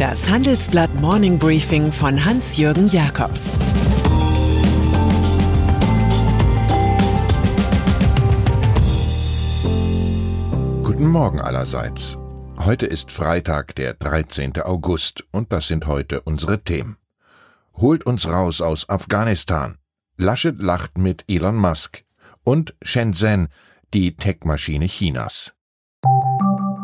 Das Handelsblatt Morning Briefing von Hans-Jürgen Jakobs Guten Morgen allerseits. Heute ist Freitag, der 13. August, und das sind heute unsere Themen. Holt uns raus aus Afghanistan. Laschet lacht mit Elon Musk. Und Shenzhen, die Tech-Maschine Chinas.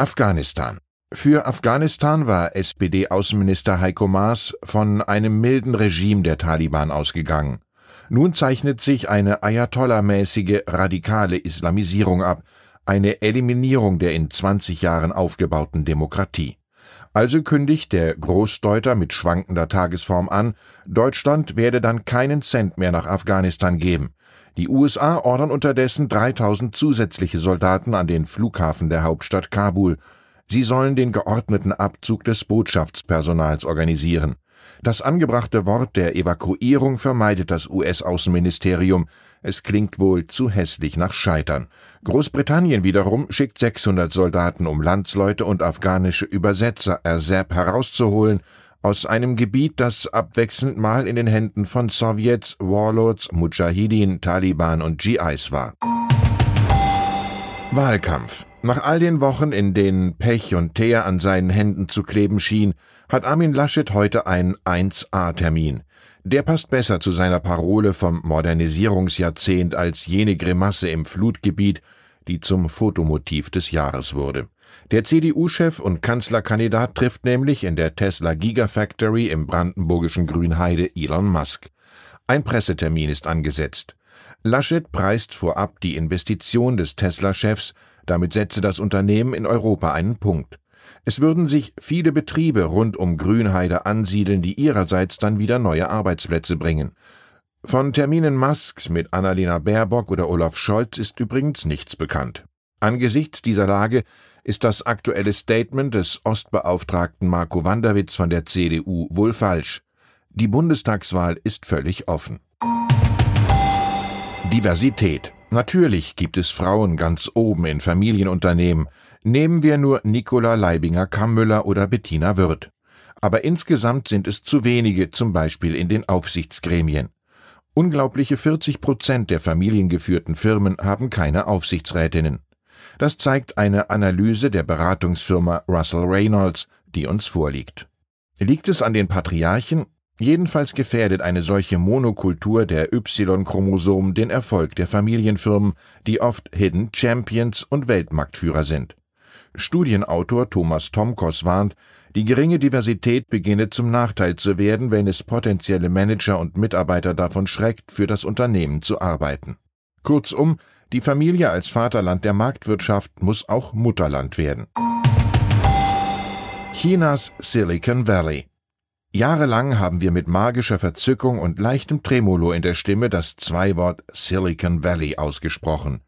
Afghanistan. Für Afghanistan war SPD-Außenminister Heiko Maas von einem milden Regime der Taliban ausgegangen. Nun zeichnet sich eine Ayatollah-mäßige radikale Islamisierung ab, eine Eliminierung der in 20 Jahren aufgebauten Demokratie. Also kündigt der Großdeuter mit schwankender Tagesform an, Deutschland werde dann keinen Cent mehr nach Afghanistan geben. Die USA ordern unterdessen 3000 zusätzliche Soldaten an den Flughafen der Hauptstadt Kabul. Sie sollen den geordneten Abzug des Botschaftspersonals organisieren. Das angebrachte Wort der Evakuierung vermeidet das US-Außenministerium. Es klingt wohl zu hässlich nach Scheitern. Großbritannien wiederum schickt 600 Soldaten, um Landsleute und afghanische Übersetzer Ersab herauszuholen aus einem Gebiet, das abwechselnd mal in den Händen von Sowjets, Warlords, Mujahideen, Taliban und GIs war. Wahlkampf. Nach all den Wochen, in denen Pech und Teer an seinen Händen zu kleben schien, hat Armin Laschet heute einen 1A-Termin. Der passt besser zu seiner Parole vom Modernisierungsjahrzehnt als jene Grimasse im Flutgebiet, die zum Fotomotiv des Jahres wurde. Der CDU-Chef und Kanzlerkandidat trifft nämlich in der Tesla Gigafactory im brandenburgischen Grünheide Elon Musk. Ein Pressetermin ist angesetzt. Laschet preist vorab die Investition des Tesla-Chefs, damit setze das Unternehmen in Europa einen Punkt. Es würden sich viele Betriebe rund um Grünheide ansiedeln, die ihrerseits dann wieder neue Arbeitsplätze bringen. Von Terminen Musks mit Annalena Baerbock oder Olaf Scholz ist übrigens nichts bekannt. Angesichts dieser Lage ist das aktuelle Statement des Ostbeauftragten Marco Wanderwitz von der CDU wohl falsch. Die Bundestagswahl ist völlig offen. Diversität. Natürlich gibt es Frauen ganz oben in Familienunternehmen. Nehmen wir nur Nicola Leibinger-Kammüller oder Bettina Wirth. Aber insgesamt sind es zu wenige, zum Beispiel in den Aufsichtsgremien. Unglaubliche 40 Prozent der familiengeführten Firmen haben keine Aufsichtsrätinnen. Das zeigt eine Analyse der Beratungsfirma Russell Reynolds, die uns vorliegt. Liegt es an den Patriarchen? Jedenfalls gefährdet eine solche Monokultur der Y-Chromosomen den Erfolg der Familienfirmen, die oft Hidden Champions und Weltmarktführer sind. Studienautor Thomas Tomkos warnt, die geringe Diversität beginne zum Nachteil zu werden, wenn es potenzielle Manager und Mitarbeiter davon schreckt, für das Unternehmen zu arbeiten. Kurzum, die Familie als Vaterland der Marktwirtschaft muss auch Mutterland werden. Chinas Silicon Valley Jahrelang haben wir mit magischer Verzückung und leichtem Tremolo in der Stimme das Zweiwort Silicon Valley ausgesprochen.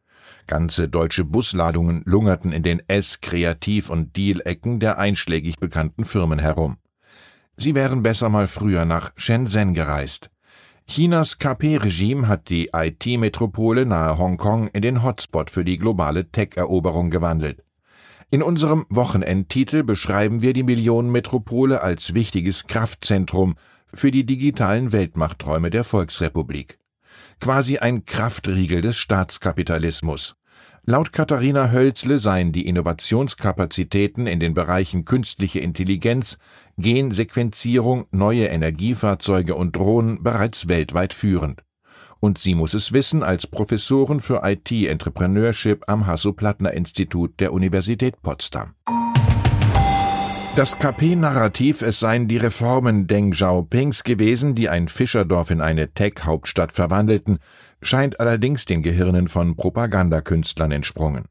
Ganze deutsche Busladungen lungerten in den S-, Kreativ- und Deal-Ecken der einschlägig bekannten Firmen herum. Sie wären besser mal früher nach Shenzhen gereist. Chinas KP-Regime hat die IT-Metropole nahe Hongkong in den Hotspot für die globale Tech-Eroberung gewandelt. In unserem Wochenendtitel beschreiben wir die Millionenmetropole als wichtiges Kraftzentrum für die digitalen Weltmachtträume der Volksrepublik. Quasi ein Kraftriegel des Staatskapitalismus. Laut Katharina Hölzle seien die Innovationskapazitäten in den Bereichen künstliche Intelligenz, Gensequenzierung, neue Energiefahrzeuge und Drohnen bereits weltweit führend und sie muss es wissen als Professorin für IT-Entrepreneurship am Hasso-Plattner-Institut der Universität Potsdam. Das KP-Narrativ, es seien die Reformen Deng Xiaopings gewesen, die ein Fischerdorf in eine Tech-Hauptstadt verwandelten, scheint allerdings den Gehirnen von Propagandakünstlern entsprungen.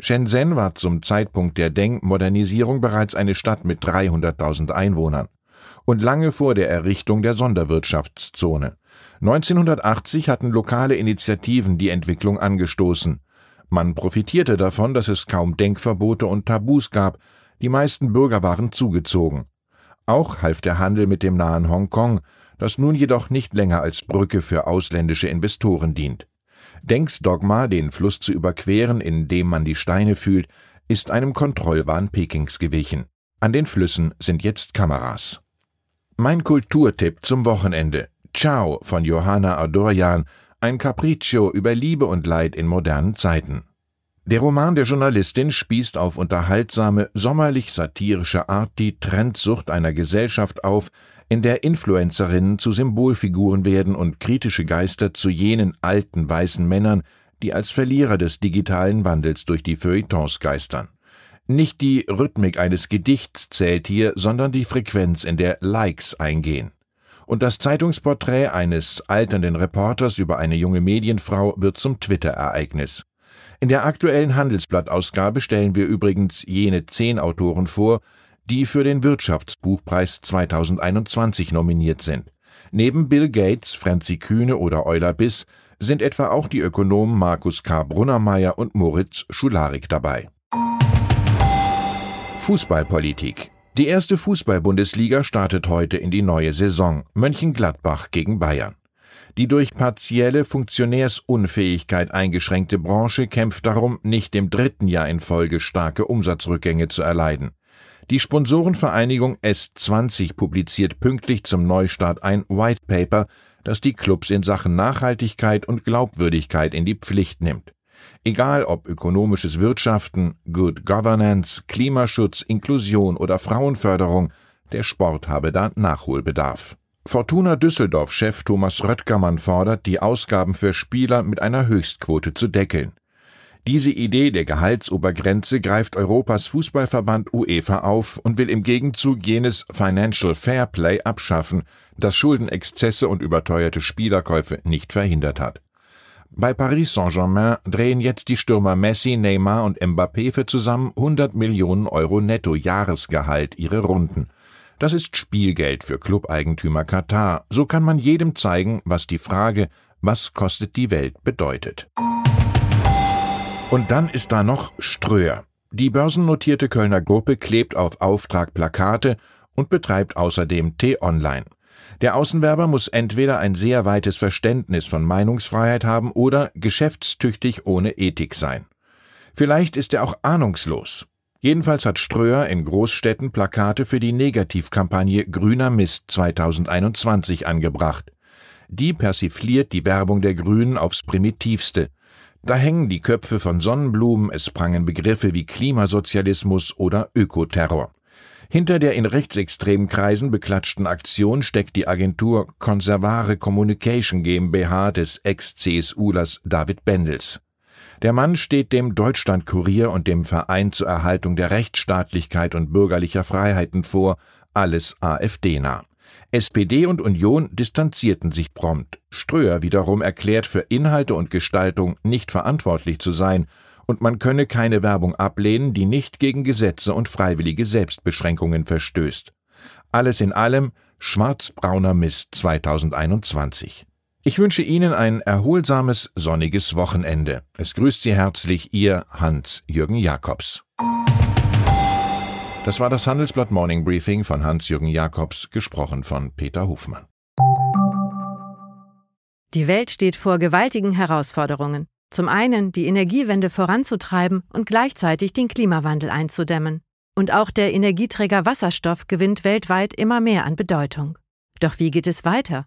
Shenzhen war zum Zeitpunkt der Deng-Modernisierung bereits eine Stadt mit 300.000 Einwohnern und lange vor der Errichtung der Sonderwirtschaftszone. 1980 hatten lokale Initiativen die Entwicklung angestoßen. Man profitierte davon, dass es kaum Denkverbote und Tabus gab, die meisten Bürger waren zugezogen. Auch half der Handel mit dem nahen Hongkong, das nun jedoch nicht länger als Brücke für ausländische Investoren dient. Denks Dogma, den Fluss zu überqueren, indem man die Steine fühlt, ist einem Kontrollwahn Pekings gewichen. An den Flüssen sind jetzt Kameras. Mein Kulturtipp zum Wochenende. Ciao von Johanna Adorjan, ein Capriccio über Liebe und Leid in modernen Zeiten. Der Roman der Journalistin spießt auf unterhaltsame, sommerlich satirische Art die Trendsucht einer Gesellschaft auf, in der Influencerinnen zu Symbolfiguren werden und kritische Geister zu jenen alten weißen Männern, die als Verlierer des digitalen Wandels durch die Feuilletons geistern. Nicht die Rhythmik eines Gedichts zählt hier, sondern die Frequenz, in der Likes eingehen. Und das Zeitungsporträt eines alternden Reporters über eine junge Medienfrau wird zum Twitter-Ereignis. In der aktuellen Handelsblattausgabe stellen wir übrigens jene zehn Autoren vor, die für den Wirtschaftsbuchpreis 2021 nominiert sind. Neben Bill Gates, Franzi Kühne oder Euler Biss sind etwa auch die Ökonomen Markus K. Brunnermeier und Moritz Schularik dabei. Fußballpolitik Die erste Fußball-Bundesliga startet heute in die neue Saison. Mönchengladbach gegen Bayern. Die durch partielle Funktionärsunfähigkeit eingeschränkte Branche kämpft darum, nicht im dritten Jahr in Folge starke Umsatzrückgänge zu erleiden. Die Sponsorenvereinigung S20 publiziert pünktlich zum Neustart ein White Paper, das die Clubs in Sachen Nachhaltigkeit und Glaubwürdigkeit in die Pflicht nimmt. Egal ob ökonomisches Wirtschaften, Good Governance, Klimaschutz, Inklusion oder Frauenförderung, der Sport habe da Nachholbedarf. Fortuna Düsseldorf-Chef Thomas Röttgermann fordert, die Ausgaben für Spieler mit einer Höchstquote zu deckeln. Diese Idee der Gehaltsobergrenze greift Europas Fußballverband UEFA auf und will im Gegenzug jenes Financial Fair Play abschaffen, das Schuldenexzesse und überteuerte Spielerkäufe nicht verhindert hat. Bei Paris Saint-Germain drehen jetzt die Stürmer Messi, Neymar und Mbappé für zusammen 100 Millionen Euro Netto Jahresgehalt ihre Runden. Das ist Spielgeld für Clubeigentümer Katar. So kann man jedem zeigen, was die Frage, was kostet die Welt, bedeutet. Und dann ist da noch Ströer. Die börsennotierte Kölner Gruppe klebt auf Auftrag Plakate und betreibt außerdem T-Online. Der Außenwerber muss entweder ein sehr weites Verständnis von Meinungsfreiheit haben oder geschäftstüchtig ohne Ethik sein. Vielleicht ist er auch ahnungslos. Jedenfalls hat Ströer in Großstädten Plakate für die Negativkampagne Grüner Mist 2021 angebracht. Die persifliert die Werbung der Grünen aufs primitivste. Da hängen die Köpfe von Sonnenblumen, es prangen Begriffe wie Klimasozialismus oder Ökoterror. Hinter der in rechtsextremen Kreisen beklatschten Aktion steckt die Agentur Conservare Communication GmbH des Ex-CSUlers David Bendels. Der Mann steht dem Deutschlandkurier und dem Verein zur Erhaltung der Rechtsstaatlichkeit und bürgerlicher Freiheiten vor, alles AfD-nah. SPD und Union distanzierten sich prompt. Ströer wiederum erklärt für Inhalte und Gestaltung nicht verantwortlich zu sein, und man könne keine Werbung ablehnen, die nicht gegen Gesetze und freiwillige Selbstbeschränkungen verstößt. Alles in allem schwarzbrauner Mist 2021. Ich wünsche Ihnen ein erholsames, sonniges Wochenende. Es grüßt Sie herzlich Ihr Hans-Jürgen Jakobs. Das war das Handelsblatt Morning Briefing von Hans-Jürgen Jakobs, gesprochen von Peter Hofmann. Die Welt steht vor gewaltigen Herausforderungen. Zum einen die Energiewende voranzutreiben und gleichzeitig den Klimawandel einzudämmen. Und auch der Energieträger Wasserstoff gewinnt weltweit immer mehr an Bedeutung. Doch wie geht es weiter?